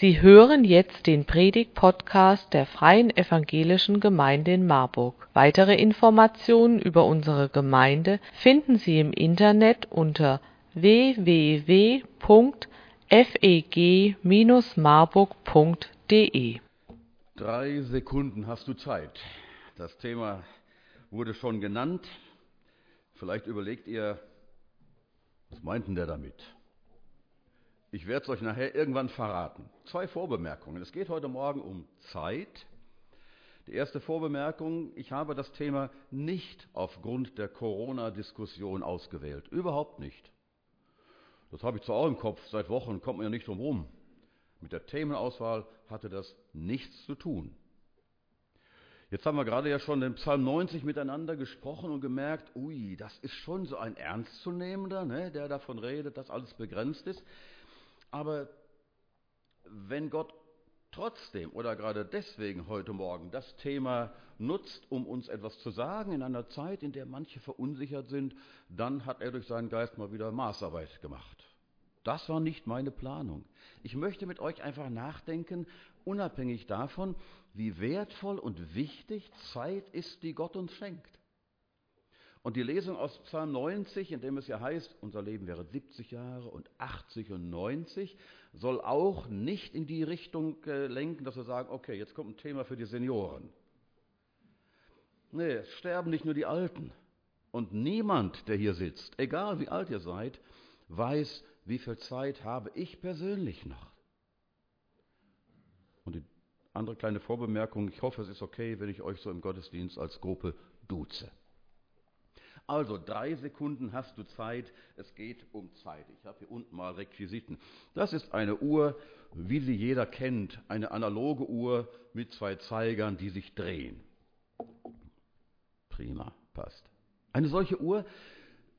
Sie hören jetzt den Predigt-Podcast der Freien Evangelischen Gemeinde in Marburg. Weitere Informationen über unsere Gemeinde finden Sie im Internet unter www.feg-marburg.de. Drei Sekunden hast du Zeit. Das Thema wurde schon genannt. Vielleicht überlegt ihr, was meint denn der damit? Ich werde es euch nachher irgendwann verraten. Zwei Vorbemerkungen. Es geht heute Morgen um Zeit. Die erste Vorbemerkung, ich habe das Thema nicht aufgrund der Corona-Diskussion ausgewählt. Überhaupt nicht. Das habe ich zwar auch im Kopf, seit Wochen kommt man ja nicht drum rum. Mit der Themenauswahl hatte das nichts zu tun. Jetzt haben wir gerade ja schon den Psalm 90 miteinander gesprochen und gemerkt, ui, das ist schon so ein ernstzunehmender, ne, der davon redet, dass alles begrenzt ist. Aber wenn Gott trotzdem oder gerade deswegen heute Morgen das Thema nutzt, um uns etwas zu sagen in einer Zeit, in der manche verunsichert sind, dann hat er durch seinen Geist mal wieder Maßarbeit gemacht. Das war nicht meine Planung. Ich möchte mit euch einfach nachdenken, unabhängig davon, wie wertvoll und wichtig Zeit ist, die Gott uns schenkt. Und die Lesung aus Psalm 90, in dem es ja heißt, unser Leben wäre 70 Jahre und 80 und 90, soll auch nicht in die Richtung äh, lenken, dass wir sagen, okay, jetzt kommt ein Thema für die Senioren. Nee, es sterben nicht nur die Alten. Und niemand, der hier sitzt, egal wie alt ihr seid, weiß, wie viel Zeit habe ich persönlich noch. Und die andere kleine Vorbemerkung, ich hoffe, es ist okay, wenn ich euch so im Gottesdienst als Gruppe duze. Also drei Sekunden hast du Zeit. Es geht um Zeit. Ich habe hier unten mal Requisiten. Das ist eine Uhr, wie sie jeder kennt. Eine analoge Uhr mit zwei Zeigern, die sich drehen. Prima, passt. Eine solche Uhr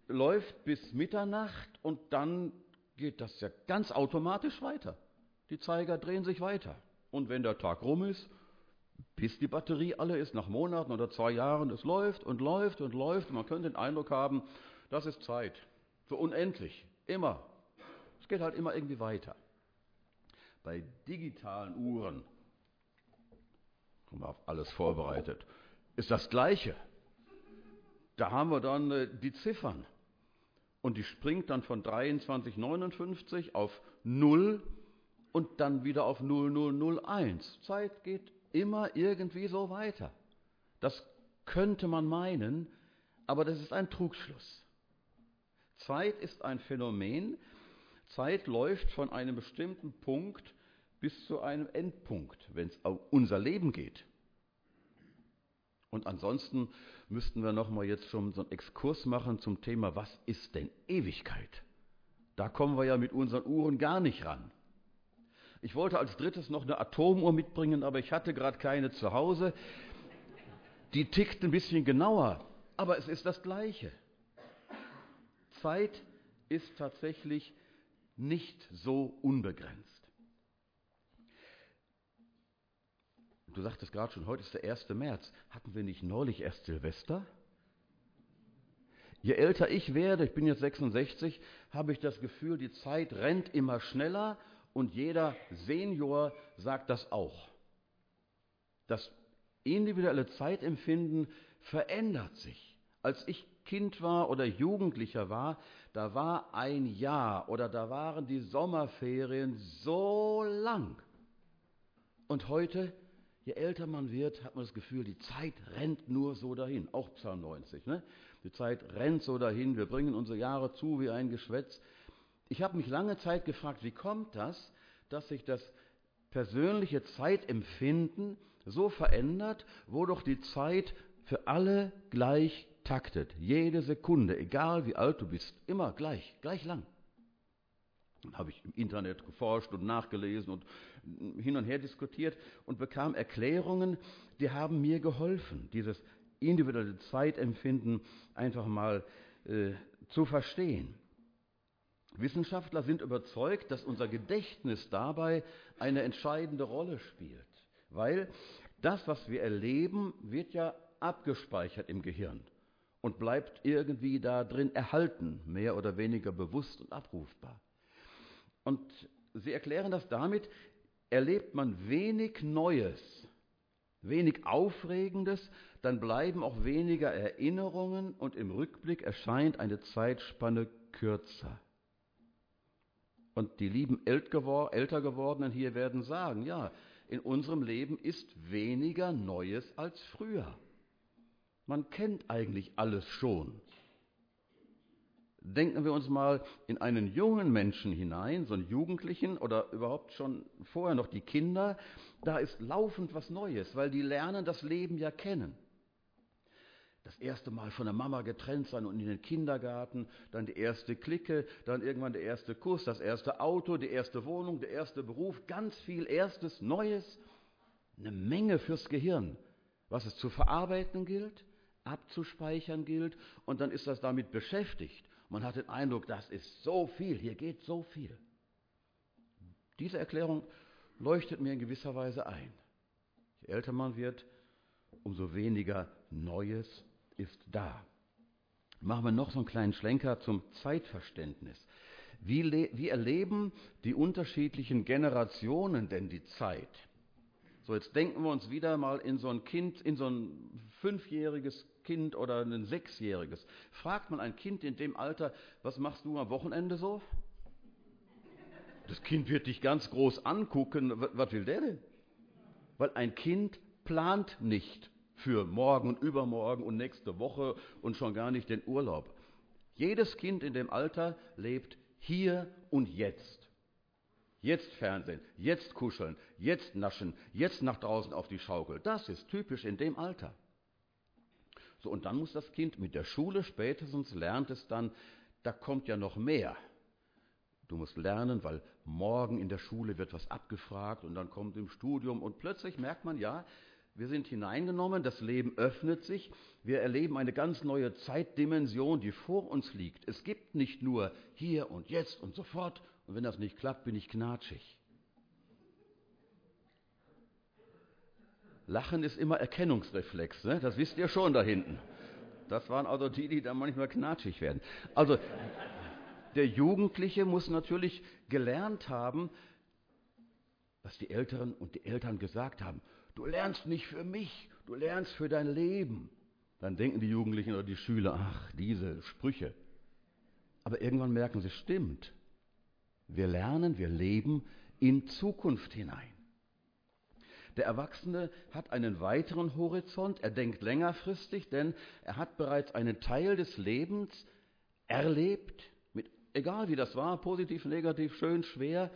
läuft bis Mitternacht und dann geht das ja ganz automatisch weiter. Die Zeiger drehen sich weiter. Und wenn der Tag rum ist, bis die Batterie alle ist, nach Monaten oder zwei Jahren, es läuft und läuft und läuft. Man könnte den Eindruck haben, das ist Zeit. So unendlich. Immer. Es geht halt immer irgendwie weiter. Bei digitalen Uhren, haben wir auf alles vorbereitet, ist das Gleiche. Da haben wir dann äh, die Ziffern. Und die springt dann von 23,59 auf 0 und dann wieder auf 0001. Zeit geht immer irgendwie so weiter. Das könnte man meinen, aber das ist ein Trugschluss. Zeit ist ein Phänomen. Zeit läuft von einem bestimmten Punkt bis zu einem Endpunkt, wenn es um unser Leben geht. Und ansonsten müssten wir nochmal jetzt schon so einen Exkurs machen zum Thema, was ist denn Ewigkeit? Da kommen wir ja mit unseren Uhren gar nicht ran. Ich wollte als drittes noch eine Atomuhr mitbringen, aber ich hatte gerade keine zu Hause. Die tickt ein bisschen genauer, aber es ist das Gleiche. Zeit ist tatsächlich nicht so unbegrenzt. Du sagtest gerade schon, heute ist der 1. März. Hatten wir nicht neulich erst Silvester? Je älter ich werde, ich bin jetzt 66, habe ich das Gefühl, die Zeit rennt immer schneller und jeder Senior sagt das auch. Das individuelle Zeitempfinden verändert sich. Als ich Kind war oder Jugendlicher war, da war ein Jahr oder da waren die Sommerferien so lang. Und heute, je älter man wird, hat man das Gefühl, die Zeit rennt nur so dahin. Auch Psalm 90. Ne? Die Zeit rennt so dahin. Wir bringen unsere Jahre zu wie ein Geschwätz. Ich habe mich lange Zeit gefragt, wie kommt das, dass sich das persönliche Zeitempfinden so verändert, wo doch die Zeit für alle gleich taktet. Jede Sekunde, egal wie alt du bist, immer gleich, gleich lang. Dann habe ich im Internet geforscht und nachgelesen und hin und her diskutiert und bekam Erklärungen, die haben mir geholfen, dieses individuelle Zeitempfinden einfach mal äh, zu verstehen. Wissenschaftler sind überzeugt, dass unser Gedächtnis dabei eine entscheidende Rolle spielt, weil das, was wir erleben, wird ja abgespeichert im Gehirn und bleibt irgendwie da drin erhalten, mehr oder weniger bewusst und abrufbar. Und sie erklären das damit, erlebt man wenig Neues, wenig Aufregendes, dann bleiben auch weniger Erinnerungen und im Rückblick erscheint eine Zeitspanne kürzer. Und die lieben älter gewordenen hier werden sagen, ja, in unserem Leben ist weniger Neues als früher. Man kennt eigentlich alles schon. Denken wir uns mal in einen jungen Menschen hinein, so einen Jugendlichen oder überhaupt schon vorher noch die Kinder, da ist laufend was Neues, weil die lernen das Leben ja kennen. Das erste Mal von der Mama getrennt sein und in den Kindergarten, dann die erste Clique, dann irgendwann der erste Kuss, das erste Auto, die erste Wohnung, der erste Beruf, ganz viel Erstes, Neues, eine Menge fürs Gehirn, was es zu verarbeiten gilt, abzuspeichern gilt und dann ist das damit beschäftigt. Man hat den Eindruck, das ist so viel, hier geht so viel. Diese Erklärung leuchtet mir in gewisser Weise ein. Je älter man wird, umso weniger Neues ist da. Machen wir noch so einen kleinen Schlenker zum Zeitverständnis. Wie, wie erleben die unterschiedlichen Generationen denn die Zeit? So, jetzt denken wir uns wieder mal in so ein Kind, in so ein fünfjähriges Kind oder ein sechsjähriges. Fragt man ein Kind in dem Alter, was machst du am Wochenende so? Das Kind wird dich ganz groß angucken. Was will der denn? Weil ein Kind plant nicht für morgen und übermorgen und nächste Woche und schon gar nicht den Urlaub. Jedes Kind in dem Alter lebt hier und jetzt. Jetzt Fernsehen, jetzt kuscheln, jetzt naschen, jetzt nach draußen auf die Schaukel. Das ist typisch in dem Alter. So, und dann muss das Kind mit der Schule spätestens lernt es dann, da kommt ja noch mehr. Du musst lernen, weil morgen in der Schule wird was abgefragt und dann kommt im Studium und plötzlich merkt man, ja, wir sind hineingenommen, das Leben öffnet sich, wir erleben eine ganz neue Zeitdimension, die vor uns liegt. Es gibt nicht nur hier und jetzt und sofort, und wenn das nicht klappt, bin ich knatschig. Lachen ist immer Erkennungsreflex, ne? das wisst ihr schon da hinten. Das waren also die, die da manchmal knatschig werden. Also der Jugendliche muss natürlich gelernt haben, was die Älteren und die Eltern gesagt haben. Du lernst nicht für mich, du lernst für dein Leben. Dann denken die Jugendlichen oder die Schüler, ach, diese Sprüche. Aber irgendwann merken sie, stimmt. Wir lernen, wir leben in Zukunft hinein. Der Erwachsene hat einen weiteren Horizont, er denkt längerfristig, denn er hat bereits einen Teil des Lebens erlebt, mit, egal wie das war, positiv, negativ, schön, schwer,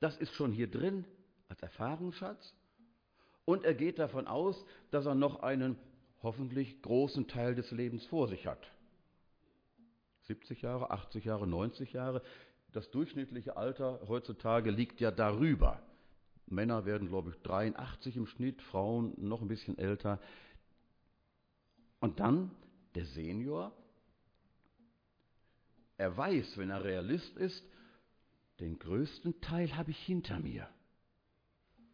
das ist schon hier drin als Erfahrungsschatz. Und er geht davon aus, dass er noch einen hoffentlich großen Teil des Lebens vor sich hat. 70 Jahre, 80 Jahre, 90 Jahre. Das durchschnittliche Alter heutzutage liegt ja darüber. Männer werden, glaube ich, 83 im Schnitt, Frauen noch ein bisschen älter. Und dann der Senior. Er weiß, wenn er Realist ist, den größten Teil habe ich hinter mir.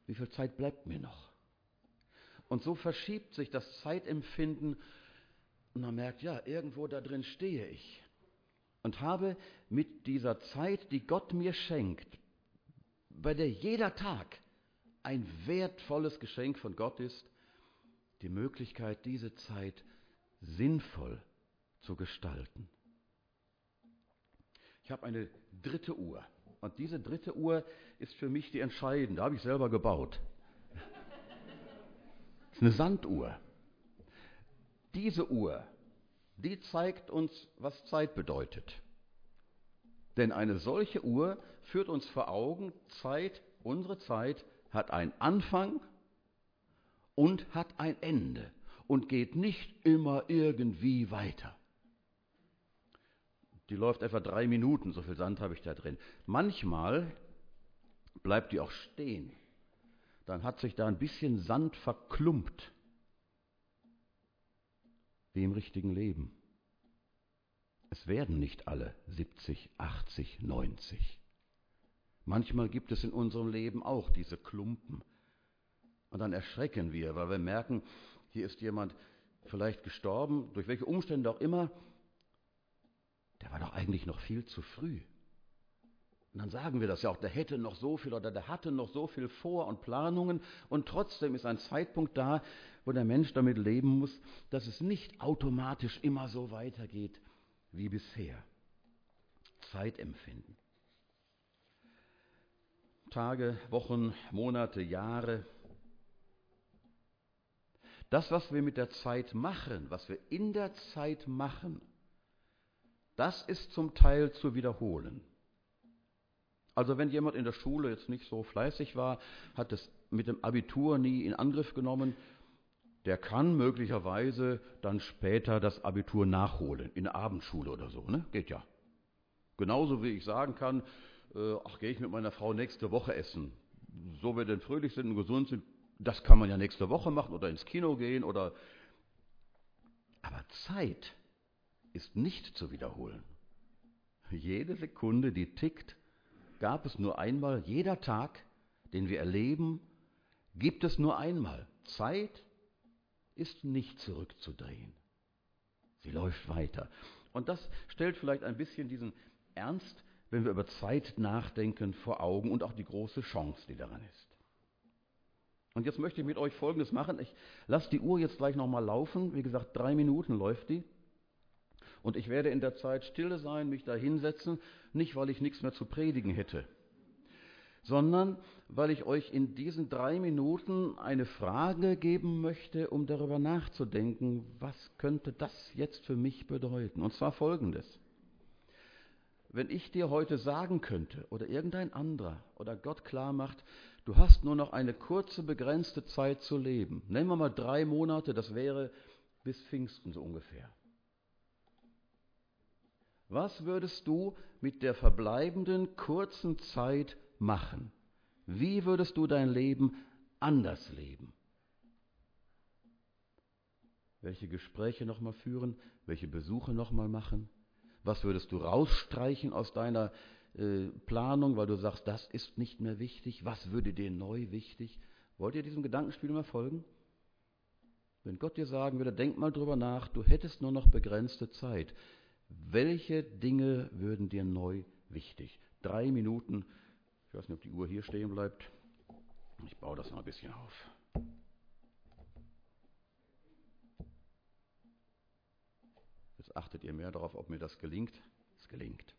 Wie viel Zeit bleibt mir noch? Und so verschiebt sich das Zeitempfinden und man merkt, ja, irgendwo da drin stehe ich und habe mit dieser Zeit, die Gott mir schenkt, bei der jeder Tag ein wertvolles Geschenk von Gott ist, die Möglichkeit, diese Zeit sinnvoll zu gestalten. Ich habe eine dritte Uhr und diese dritte Uhr ist für mich die entscheidende, habe ich selber gebaut ist eine Sanduhr. Diese Uhr, die zeigt uns, was Zeit bedeutet. Denn eine solche Uhr führt uns vor Augen, Zeit, unsere Zeit hat einen Anfang und hat ein Ende und geht nicht immer irgendwie weiter. Die läuft etwa drei Minuten, so viel Sand habe ich da drin. Manchmal bleibt die auch stehen dann hat sich da ein bisschen Sand verklumpt. Wie im richtigen Leben. Es werden nicht alle 70, 80, 90. Manchmal gibt es in unserem Leben auch diese Klumpen. Und dann erschrecken wir, weil wir merken, hier ist jemand vielleicht gestorben, durch welche Umstände auch immer. Der war doch eigentlich noch viel zu früh. Und dann sagen wir das ja auch, der hätte noch so viel oder der hatte noch so viel vor und Planungen und trotzdem ist ein Zeitpunkt da, wo der Mensch damit leben muss, dass es nicht automatisch immer so weitergeht wie bisher. Zeitempfinden. Tage, Wochen, Monate, Jahre. Das, was wir mit der Zeit machen, was wir in der Zeit machen, das ist zum Teil zu wiederholen. Also wenn jemand in der Schule jetzt nicht so fleißig war, hat es mit dem Abitur nie in Angriff genommen, der kann möglicherweise dann später das Abitur nachholen, in der Abendschule oder so, ne? Geht ja. Genauso wie ich sagen kann, äh, ach, gehe ich mit meiner Frau nächste Woche essen. So wir denn fröhlich sind und gesund sind, das kann man ja nächste Woche machen oder ins Kino gehen oder. Aber Zeit ist nicht zu wiederholen. Jede Sekunde, die tickt, gab es nur einmal. Jeder Tag, den wir erleben, gibt es nur einmal. Zeit ist nicht zurückzudrehen. Sie läuft weiter. Und das stellt vielleicht ein bisschen diesen Ernst, wenn wir über Zeit nachdenken, vor Augen und auch die große Chance, die daran ist. Und jetzt möchte ich mit euch Folgendes machen. Ich lasse die Uhr jetzt gleich nochmal laufen. Wie gesagt, drei Minuten läuft die. Und ich werde in der Zeit stille sein, mich da hinsetzen, nicht weil ich nichts mehr zu predigen hätte, sondern weil ich euch in diesen drei Minuten eine Frage geben möchte, um darüber nachzudenken, was könnte das jetzt für mich bedeuten. Und zwar folgendes wenn ich dir heute sagen könnte oder irgendein anderer oder Gott klar macht, du hast nur noch eine kurze, begrenzte Zeit zu leben. Nehmen wir mal drei Monate, das wäre bis Pfingsten so ungefähr. Was würdest du mit der verbleibenden kurzen Zeit machen? Wie würdest du dein Leben anders leben? Welche Gespräche nochmal führen? Welche Besuche nochmal machen? Was würdest du rausstreichen aus deiner äh, Planung, weil du sagst, das ist nicht mehr wichtig? Was würde dir neu wichtig? Wollt ihr diesem Gedankenspiel mal folgen? Wenn Gott dir sagen würde, denk mal drüber nach, du hättest nur noch begrenzte Zeit. Welche Dinge würden dir neu wichtig? Drei Minuten. Ich weiß nicht, ob die Uhr hier stehen bleibt. Ich baue das noch ein bisschen auf. achtet ihr mehr darauf, ob mir das gelingt? Es gelingt.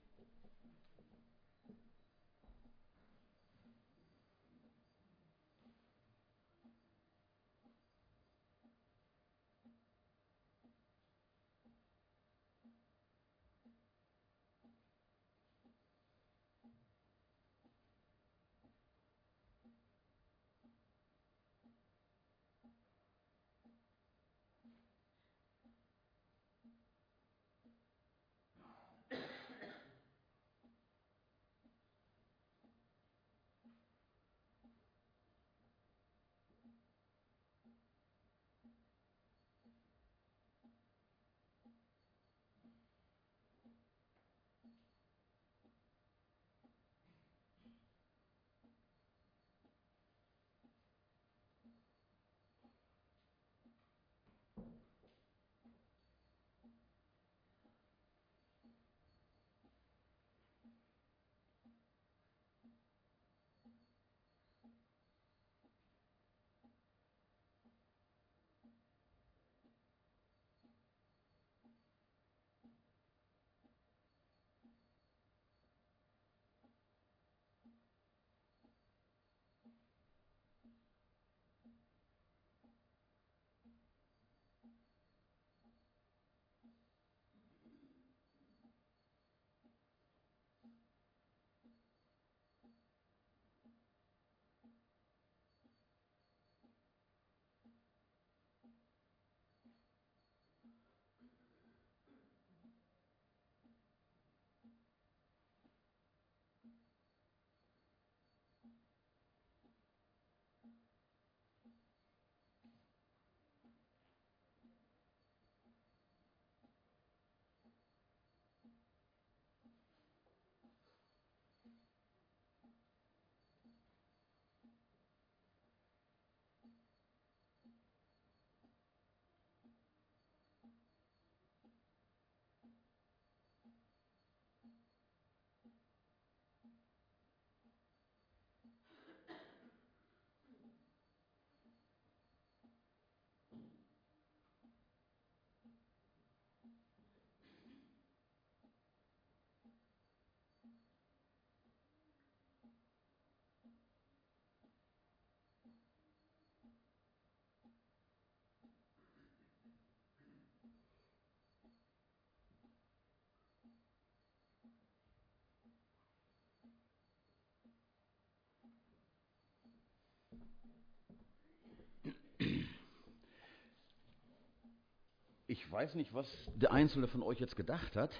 Ich weiß nicht, was der Einzelne von euch jetzt gedacht hat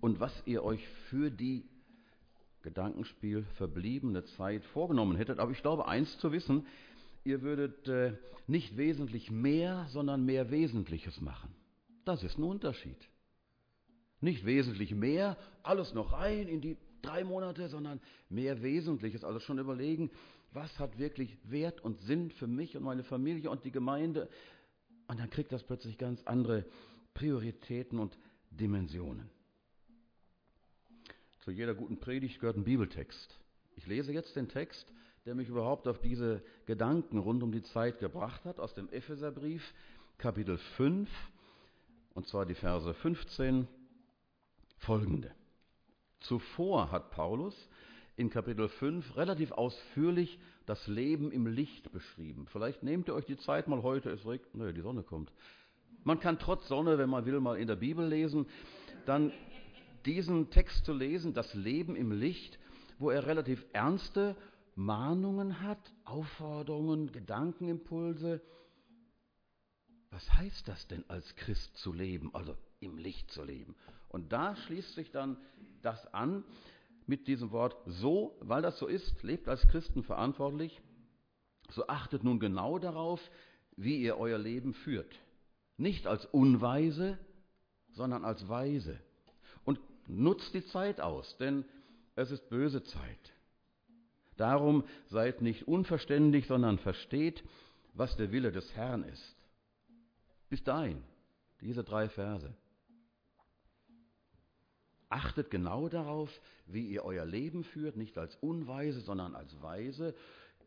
und was ihr euch für die Gedankenspiel verbliebene Zeit vorgenommen hättet, aber ich glaube, eins zu wissen, ihr würdet äh, nicht wesentlich mehr, sondern mehr Wesentliches machen. Das ist ein Unterschied. Nicht wesentlich mehr, alles noch rein in die drei Monate, sondern mehr Wesentliches. Also schon überlegen, was hat wirklich Wert und Sinn für mich und meine Familie und die Gemeinde. Und dann kriegt das plötzlich ganz andere Prioritäten und Dimensionen. Zu jeder guten Predigt gehört ein Bibeltext. Ich lese jetzt den Text, der mich überhaupt auf diese Gedanken rund um die Zeit gebracht hat, aus dem Epheserbrief, Kapitel 5, und zwar die Verse 15 folgende. Zuvor hat Paulus in Kapitel 5 relativ ausführlich das Leben im Licht beschrieben. Vielleicht nehmt ihr euch die Zeit mal heute, es regnet, naja, die Sonne kommt. Man kann trotz Sonne, wenn man will, mal in der Bibel lesen. Dann diesen Text zu lesen, das Leben im Licht, wo er relativ ernste Mahnungen hat, Aufforderungen, Gedankenimpulse. Was heißt das denn als Christ zu leben, also im Licht zu leben? Und da schließt sich dann das an mit diesem Wort so, weil das so ist, lebt als Christen verantwortlich, so achtet nun genau darauf, wie ihr euer Leben führt. Nicht als Unweise, sondern als Weise nutzt die Zeit aus, denn es ist böse Zeit. Darum seid nicht unverständig, sondern versteht, was der Wille des Herrn ist. Bis dahin, diese drei Verse. Achtet genau darauf, wie ihr euer Leben führt, nicht als Unweise, sondern als Weise.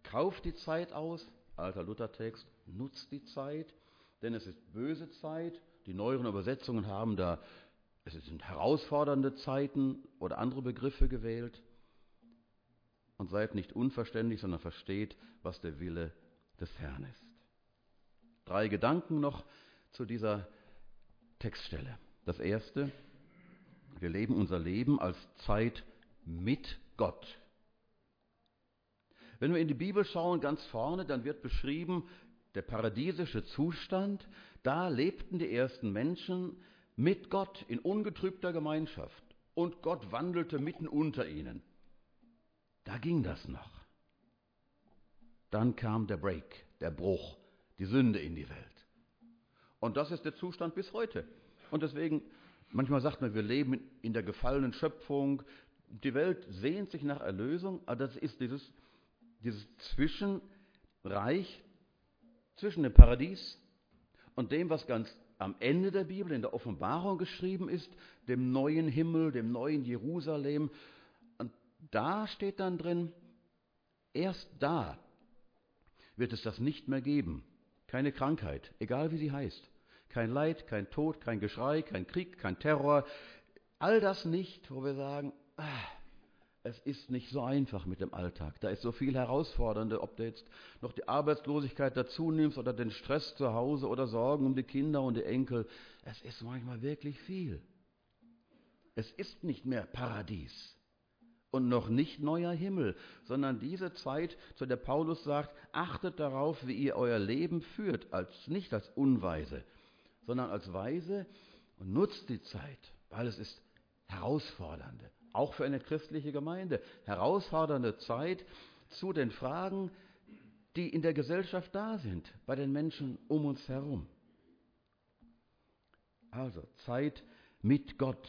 Kauft die Zeit aus, alter Luthertext, nutzt die Zeit, denn es ist böse Zeit. Die neueren Übersetzungen haben da es sind herausfordernde Zeiten oder andere Begriffe gewählt. Und seid nicht unverständlich, sondern versteht, was der Wille des Herrn ist. Drei Gedanken noch zu dieser Textstelle. Das erste, wir leben unser Leben als Zeit mit Gott. Wenn wir in die Bibel schauen, ganz vorne, dann wird beschrieben der paradiesische Zustand. Da lebten die ersten Menschen mit Gott in ungetrübter Gemeinschaft und Gott wandelte mitten unter ihnen. Da ging das noch. Dann kam der Break, der Bruch, die Sünde in die Welt. Und das ist der Zustand bis heute. Und deswegen, manchmal sagt man, wir leben in der gefallenen Schöpfung. Die Welt sehnt sich nach Erlösung, aber das ist dieses, dieses Zwischenreich zwischen dem Paradies und dem, was ganz am Ende der Bibel, in der Offenbarung geschrieben ist, dem neuen Himmel, dem neuen Jerusalem. Und da steht dann drin, erst da wird es das nicht mehr geben. Keine Krankheit, egal wie sie heißt. Kein Leid, kein Tod, kein Geschrei, kein Krieg, kein Terror. All das nicht, wo wir sagen, ah, es ist nicht so einfach mit dem Alltag. Da ist so viel Herausfordernde, ob du jetzt noch die Arbeitslosigkeit dazu nimmst oder den Stress zu Hause oder Sorgen um die Kinder und die Enkel. Es ist manchmal wirklich viel. Es ist nicht mehr Paradies und noch nicht neuer Himmel, sondern diese Zeit, zu der Paulus sagt, achtet darauf, wie ihr euer Leben führt, als nicht als Unweise, sondern als Weise und nutzt die Zeit, weil es ist herausfordernde, auch für eine christliche Gemeinde, herausfordernde Zeit zu den Fragen, die in der Gesellschaft da sind, bei den Menschen um uns herum. Also Zeit mit Gott.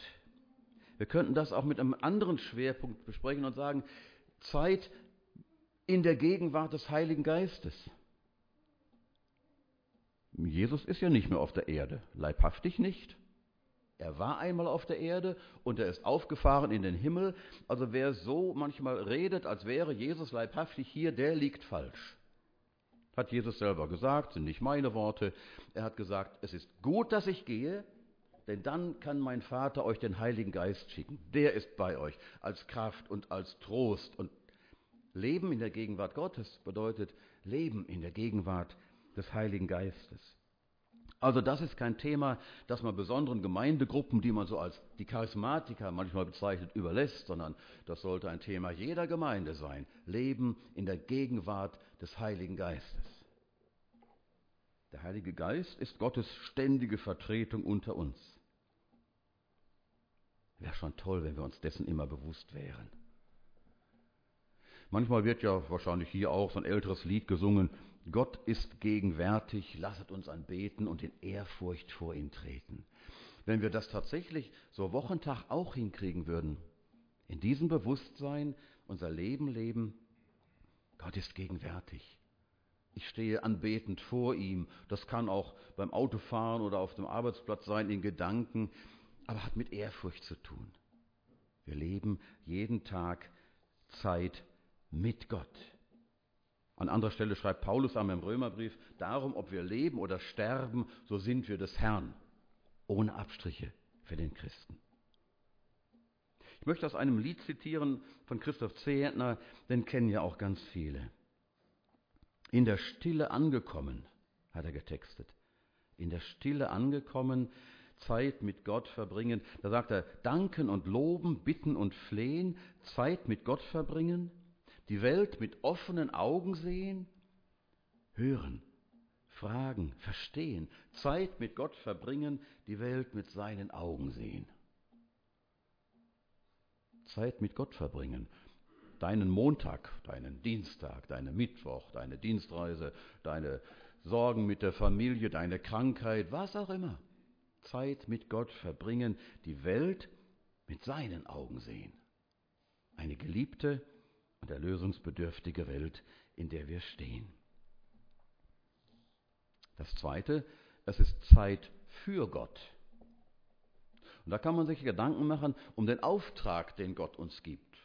Wir könnten das auch mit einem anderen Schwerpunkt besprechen und sagen, Zeit in der Gegenwart des Heiligen Geistes. Jesus ist ja nicht mehr auf der Erde, leibhaftig nicht. Er war einmal auf der Erde und er ist aufgefahren in den Himmel. Also wer so manchmal redet, als wäre Jesus leibhaftig hier, der liegt falsch. Hat Jesus selber gesagt, sind nicht meine Worte. Er hat gesagt, es ist gut, dass ich gehe, denn dann kann mein Vater euch den Heiligen Geist schicken. Der ist bei euch als Kraft und als Trost. Und Leben in der Gegenwart Gottes bedeutet Leben in der Gegenwart des Heiligen Geistes. Also das ist kein Thema, das man besonderen Gemeindegruppen, die man so als die Charismatiker manchmal bezeichnet, überlässt, sondern das sollte ein Thema jeder Gemeinde sein. Leben in der Gegenwart des Heiligen Geistes. Der Heilige Geist ist Gottes ständige Vertretung unter uns. Wäre schon toll, wenn wir uns dessen immer bewusst wären. Manchmal wird ja wahrscheinlich hier auch so ein älteres Lied gesungen, Gott ist gegenwärtig, lasset uns anbeten und in Ehrfurcht vor ihn treten. Wenn wir das tatsächlich so Wochentag auch hinkriegen würden, in diesem Bewusstsein unser Leben leben, Gott ist gegenwärtig. Ich stehe anbetend vor ihm. Das kann auch beim Autofahren oder auf dem Arbeitsplatz sein, in Gedanken, aber hat mit Ehrfurcht zu tun. Wir leben jeden Tag Zeit mit Gott. An anderer Stelle schreibt Paulus am Römerbrief, darum, ob wir leben oder sterben, so sind wir des Herrn. Ohne Abstriche für den Christen. Ich möchte aus einem Lied zitieren von Christoph Zehentner, den kennen ja auch ganz viele. In der Stille angekommen, hat er getextet. In der Stille angekommen, Zeit mit Gott verbringen. Da sagt er, danken und loben, bitten und flehen, Zeit mit Gott verbringen, die Welt mit offenen Augen sehen, hören, fragen, verstehen, Zeit mit Gott verbringen, die Welt mit seinen Augen sehen. Zeit mit Gott verbringen. Deinen Montag, deinen Dienstag, deinen Mittwoch, deine Dienstreise, deine Sorgen mit der Familie, deine Krankheit, was auch immer. Zeit mit Gott verbringen, die Welt mit seinen Augen sehen. Eine geliebte, und erlösungsbedürftige Welt, in der wir stehen. Das Zweite, es ist Zeit für Gott. Und da kann man sich Gedanken machen um den Auftrag, den Gott uns gibt.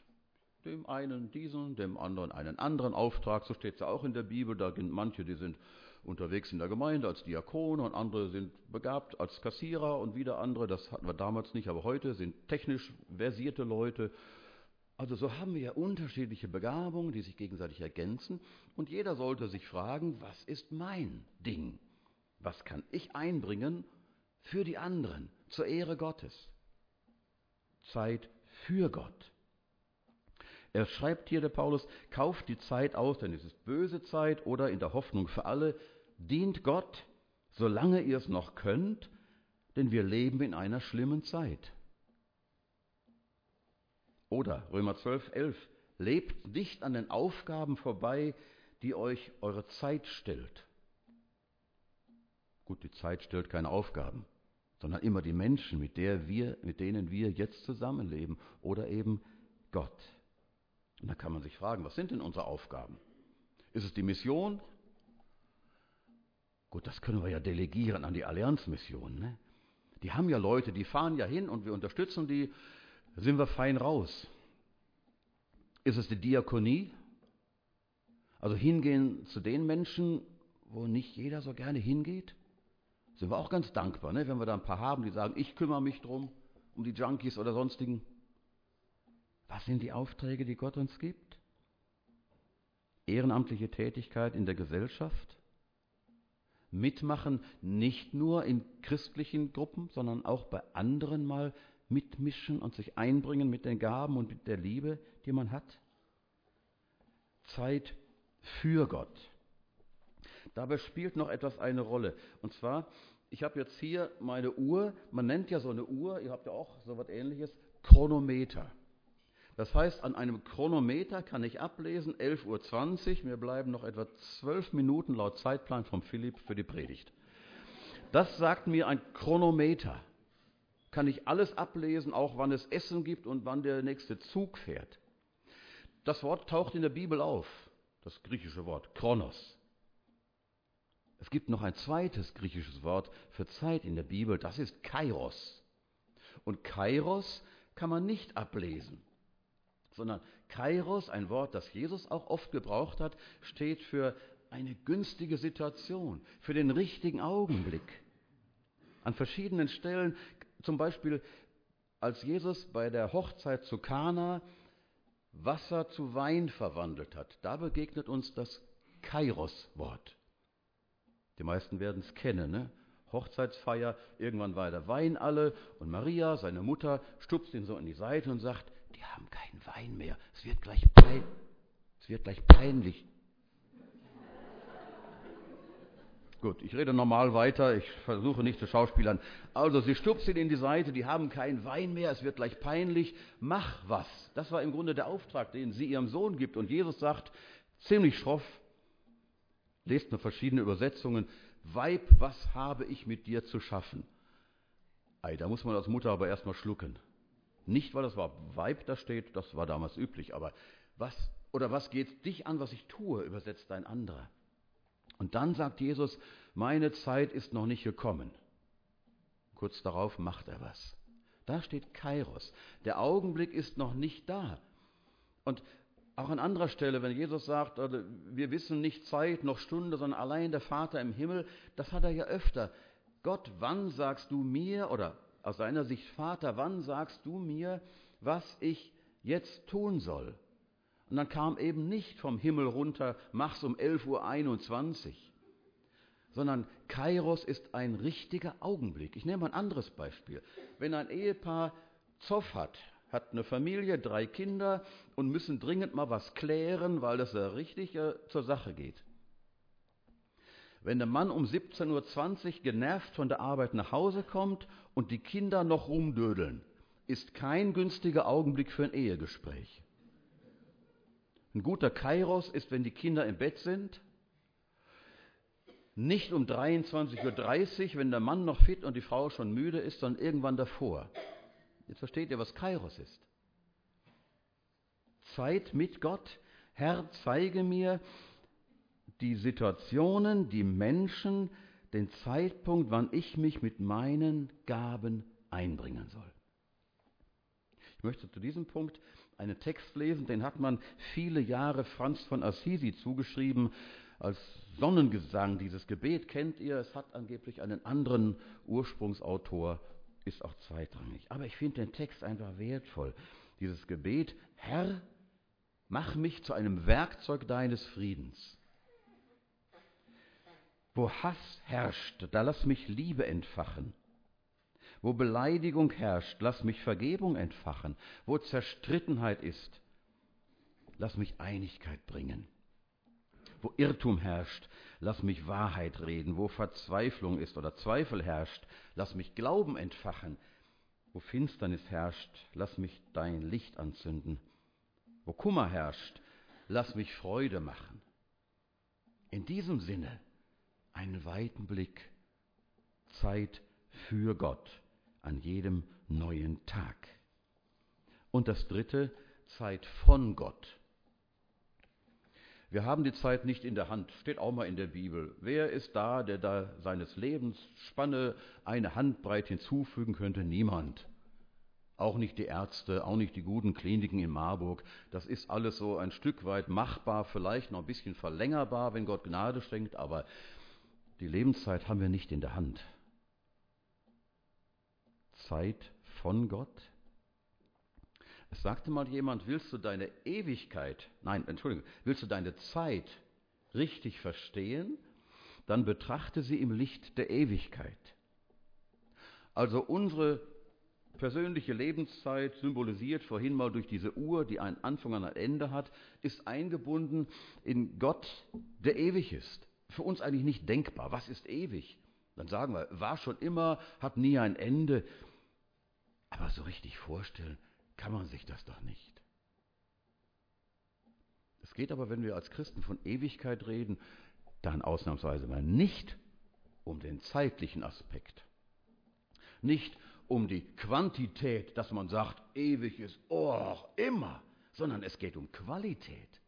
Dem einen diesen, dem anderen einen anderen Auftrag, so steht es ja auch in der Bibel. Da sind manche, die sind unterwegs in der Gemeinde als Diakone und andere sind begabt als Kassierer und wieder andere, das hatten wir damals nicht, aber heute sind technisch versierte Leute also so haben wir ja unterschiedliche Begabungen, die sich gegenseitig ergänzen und jeder sollte sich fragen, was ist mein Ding? Was kann ich einbringen für die anderen, zur Ehre Gottes? Zeit für Gott. Er schreibt hier, der Paulus, kauft die Zeit aus, denn es ist böse Zeit oder in der Hoffnung für alle, dient Gott, solange ihr es noch könnt, denn wir leben in einer schlimmen Zeit. Oder Römer 12, 11, lebt nicht an den Aufgaben vorbei, die euch eure Zeit stellt. Gut, die Zeit stellt keine Aufgaben, sondern immer die Menschen, mit, der wir, mit denen wir jetzt zusammenleben oder eben Gott. Und da kann man sich fragen, was sind denn unsere Aufgaben? Ist es die Mission? Gut, das können wir ja delegieren an die Allianzmission. Ne? Die haben ja Leute, die fahren ja hin und wir unterstützen die sind wir fein raus. Ist es die Diakonie? Also hingehen zu den Menschen, wo nicht jeder so gerne hingeht? Sind wir auch ganz dankbar, ne? wenn wir da ein paar haben, die sagen, ich kümmere mich drum, um die Junkies oder sonstigen. Was sind die Aufträge, die Gott uns gibt? Ehrenamtliche Tätigkeit in der Gesellschaft? Mitmachen nicht nur in christlichen Gruppen, sondern auch bei anderen mal mitmischen und sich einbringen mit den Gaben und mit der Liebe, die man hat. Zeit für Gott. Dabei spielt noch etwas eine Rolle. Und zwar, ich habe jetzt hier meine Uhr, man nennt ja so eine Uhr, ihr habt ja auch so etwas ähnliches, Chronometer. Das heißt, an einem Chronometer kann ich ablesen, 11.20 Uhr, mir bleiben noch etwa zwölf Minuten laut Zeitplan vom Philipp für die Predigt. Das sagt mir ein Chronometer kann ich alles ablesen, auch wann es Essen gibt und wann der nächste Zug fährt. Das Wort taucht in der Bibel auf, das griechische Wort Kronos. Es gibt noch ein zweites griechisches Wort für Zeit in der Bibel, das ist Kairos. Und Kairos kann man nicht ablesen, sondern Kairos, ein Wort, das Jesus auch oft gebraucht hat, steht für eine günstige Situation, für den richtigen Augenblick. An verschiedenen Stellen zum Beispiel, als Jesus bei der Hochzeit zu Kana Wasser zu Wein verwandelt hat, da begegnet uns das Kairos-Wort. Die meisten werden es kennen. Ne? Hochzeitsfeier, irgendwann war der Wein alle und Maria, seine Mutter, stupst ihn so in die Seite und sagt, die haben keinen Wein mehr, es wird gleich, pein es wird gleich peinlich. Gut, ich rede normal weiter, ich versuche nicht zu schauspielern. Also, sie stupst ihn in die Seite, die haben keinen Wein mehr, es wird gleich peinlich, mach was. Das war im Grunde der Auftrag, den sie ihrem Sohn gibt. Und Jesus sagt, ziemlich schroff, lest nur verschiedene Übersetzungen, Weib, was habe ich mit dir zu schaffen? Ei, da muss man als Mutter aber erstmal schlucken. Nicht, weil das Wort Weib da steht, das war damals üblich, aber was oder was geht dich an, was ich tue, übersetzt ein anderer. Und dann sagt Jesus, meine Zeit ist noch nicht gekommen. Kurz darauf macht er was. Da steht Kairos. Der Augenblick ist noch nicht da. Und auch an anderer Stelle, wenn Jesus sagt, also, wir wissen nicht Zeit noch Stunde, sondern allein der Vater im Himmel, das hat er ja öfter. Gott, wann sagst du mir, oder aus seiner Sicht Vater, wann sagst du mir, was ich jetzt tun soll? Und dann kam eben nicht vom Himmel runter, mach's um 11.21 Uhr, sondern Kairos ist ein richtiger Augenblick. Ich nehme ein anderes Beispiel. Wenn ein Ehepaar Zoff hat, hat eine Familie, drei Kinder und müssen dringend mal was klären, weil das ja richtig äh, zur Sache geht. Wenn der Mann um 17.20 Uhr genervt von der Arbeit nach Hause kommt und die Kinder noch rumdödeln, ist kein günstiger Augenblick für ein Ehegespräch. Ein guter Kairos ist, wenn die Kinder im Bett sind, nicht um 23.30 Uhr, wenn der Mann noch fit und die Frau schon müde ist, sondern irgendwann davor. Jetzt versteht ihr, was Kairos ist. Zeit mit Gott. Herr, zeige mir die Situationen, die Menschen, den Zeitpunkt, wann ich mich mit meinen Gaben einbringen soll. Ich möchte zu diesem Punkt einen Text lesen, den hat man viele Jahre Franz von Assisi zugeschrieben als Sonnengesang. Dieses Gebet kennt ihr, es hat angeblich einen anderen Ursprungsautor, ist auch zweitrangig. Aber ich finde den Text einfach wertvoll. Dieses Gebet, Herr, mach mich zu einem Werkzeug deines Friedens. Wo Hass herrscht, da lass mich Liebe entfachen. Wo Beleidigung herrscht, lass mich Vergebung entfachen. Wo Zerstrittenheit ist, lass mich Einigkeit bringen. Wo Irrtum herrscht, lass mich Wahrheit reden. Wo Verzweiflung ist oder Zweifel herrscht, lass mich Glauben entfachen. Wo Finsternis herrscht, lass mich dein Licht anzünden. Wo Kummer herrscht, lass mich Freude machen. In diesem Sinne einen weiten Blick, Zeit für Gott an jedem neuen Tag. Und das dritte, Zeit von Gott. Wir haben die Zeit nicht in der Hand, steht auch mal in der Bibel. Wer ist da, der da seines Lebens Spanne eine Handbreit hinzufügen könnte? Niemand. Auch nicht die Ärzte, auch nicht die guten Kliniken in Marburg. Das ist alles so ein Stück weit machbar, vielleicht noch ein bisschen verlängerbar, wenn Gott Gnade schenkt, aber die Lebenszeit haben wir nicht in der Hand. Zeit von Gott? Es sagte mal jemand, willst du deine Ewigkeit, nein, Entschuldigung, willst du deine Zeit richtig verstehen, dann betrachte sie im Licht der Ewigkeit. Also unsere persönliche Lebenszeit, symbolisiert vorhin mal durch diese Uhr, die einen Anfang und ein Ende hat, ist eingebunden in Gott, der ewig ist. Für uns eigentlich nicht denkbar. Was ist ewig? Dann sagen wir, war schon immer, hat nie ein Ende. Aber so richtig vorstellen kann man sich das doch nicht. Es geht aber, wenn wir als Christen von Ewigkeit reden, dann ausnahmsweise mal nicht um den zeitlichen Aspekt. Nicht um die Quantität, dass man sagt, ewig ist oh, immer, sondern es geht um Qualität.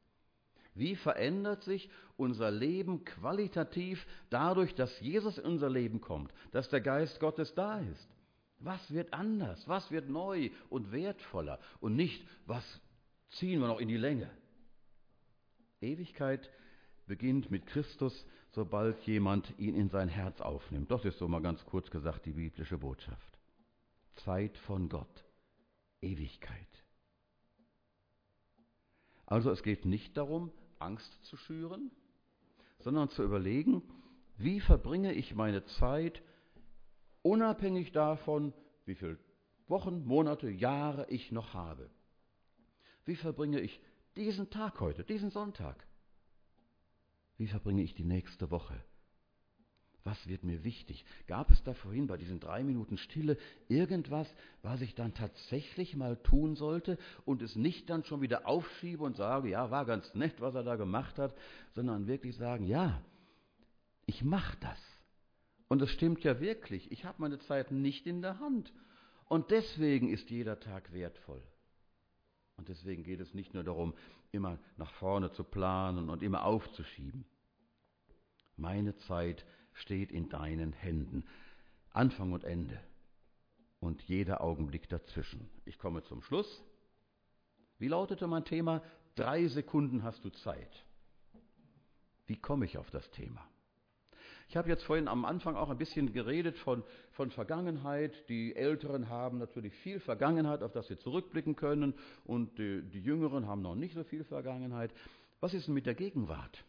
Wie verändert sich unser Leben qualitativ dadurch, dass Jesus in unser Leben kommt, dass der Geist Gottes da ist? Was wird anders? Was wird neu und wertvoller? Und nicht, was ziehen wir noch in die Länge? Ewigkeit beginnt mit Christus, sobald jemand ihn in sein Herz aufnimmt. Das ist so mal ganz kurz gesagt die biblische Botschaft. Zeit von Gott. Ewigkeit. Also es geht nicht darum, Angst zu schüren, sondern zu überlegen, wie verbringe ich meine Zeit unabhängig davon, wie viele Wochen, Monate, Jahre ich noch habe. Wie verbringe ich diesen Tag heute, diesen Sonntag? Wie verbringe ich die nächste Woche? Was wird mir wichtig? Gab es da vorhin bei diesen drei Minuten Stille irgendwas, was ich dann tatsächlich mal tun sollte und es nicht dann schon wieder aufschiebe und sage, ja, war ganz nett, was er da gemacht hat, sondern wirklich sagen, ja, ich mache das. Und es stimmt ja wirklich, ich habe meine Zeit nicht in der Hand. Und deswegen ist jeder Tag wertvoll. Und deswegen geht es nicht nur darum, immer nach vorne zu planen und immer aufzuschieben. Meine Zeit steht in deinen Händen. Anfang und Ende. Und jeder Augenblick dazwischen. Ich komme zum Schluss. Wie lautete mein Thema? Drei Sekunden hast du Zeit. Wie komme ich auf das Thema? Ich habe jetzt vorhin am Anfang auch ein bisschen geredet von, von Vergangenheit. Die Älteren haben natürlich viel Vergangenheit, auf das sie zurückblicken können, und die, die Jüngeren haben noch nicht so viel Vergangenheit. Was ist denn mit der Gegenwart?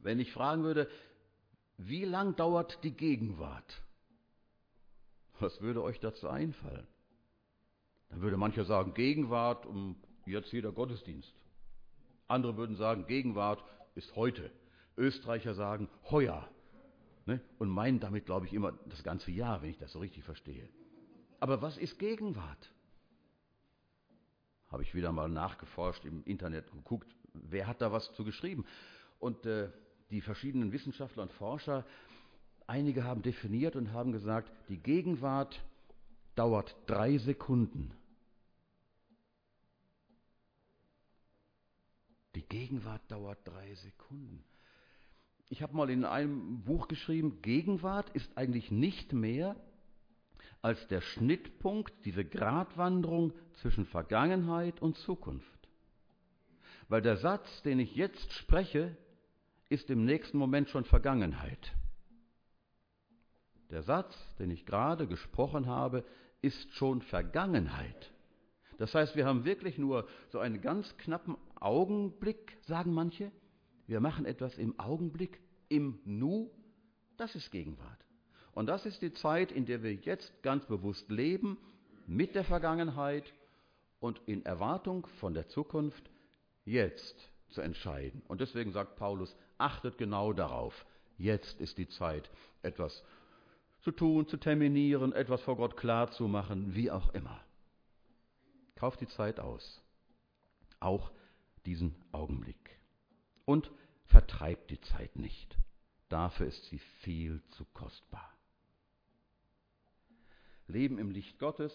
Wenn ich fragen würde, wie lang dauert die Gegenwart? Was würde euch dazu einfallen? Dann würde mancher sagen, Gegenwart, um jetzt hier der Gottesdienst. Andere würden sagen, Gegenwart ist heute. Österreicher sagen heuer. Ne? Und meinen damit, glaube ich, immer das ganze Jahr, wenn ich das so richtig verstehe. Aber was ist Gegenwart? Habe ich wieder mal nachgeforscht, im Internet geguckt, wer hat da was zu geschrieben. Und äh, die verschiedenen Wissenschaftler und Forscher, einige haben definiert und haben gesagt, die Gegenwart dauert drei Sekunden. Die Gegenwart dauert drei Sekunden ich habe mal in einem Buch geschrieben, Gegenwart ist eigentlich nicht mehr als der Schnittpunkt, diese Gratwanderung zwischen Vergangenheit und Zukunft. Weil der Satz, den ich jetzt spreche, ist im nächsten Moment schon Vergangenheit. Der Satz, den ich gerade gesprochen habe, ist schon Vergangenheit. Das heißt, wir haben wirklich nur so einen ganz knappen Augenblick, sagen manche, wir machen etwas im Augenblick, im Nu, das ist Gegenwart. Und das ist die Zeit, in der wir jetzt ganz bewusst leben, mit der Vergangenheit und in Erwartung von der Zukunft jetzt zu entscheiden. Und deswegen sagt Paulus, achtet genau darauf. Jetzt ist die Zeit, etwas zu tun, zu terminieren, etwas vor Gott klar zu machen, wie auch immer. Kauft die Zeit aus. Auch diesen Augenblick und vertreibt die Zeit nicht. Dafür ist sie viel zu kostbar. Leben im Licht Gottes.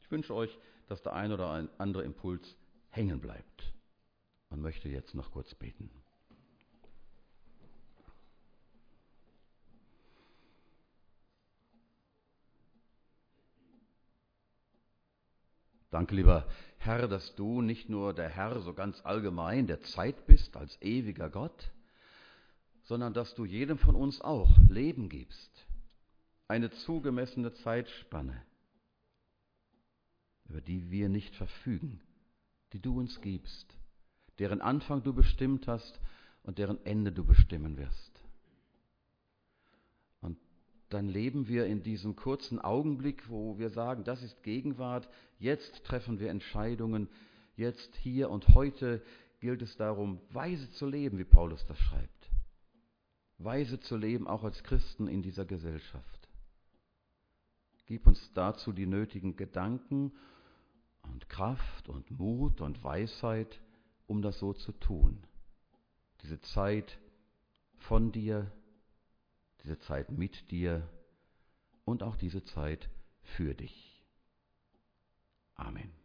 Ich wünsche euch, dass der ein oder andere Impuls hängen bleibt. Und möchte jetzt noch kurz beten. Danke, lieber Herr, dass du nicht nur der Herr so ganz allgemein der Zeit bist als ewiger Gott, sondern dass du jedem von uns auch Leben gibst, eine zugemessene Zeitspanne, über die wir nicht verfügen, die du uns gibst, deren Anfang du bestimmt hast und deren Ende du bestimmen wirst dann leben wir in diesem kurzen Augenblick, wo wir sagen, das ist Gegenwart, jetzt treffen wir Entscheidungen, jetzt, hier und heute gilt es darum, weise zu leben, wie Paulus das schreibt. Weise zu leben, auch als Christen in dieser Gesellschaft. Gib uns dazu die nötigen Gedanken und Kraft und Mut und Weisheit, um das so zu tun. Diese Zeit von dir diese Zeit mit dir und auch diese Zeit für dich. Amen.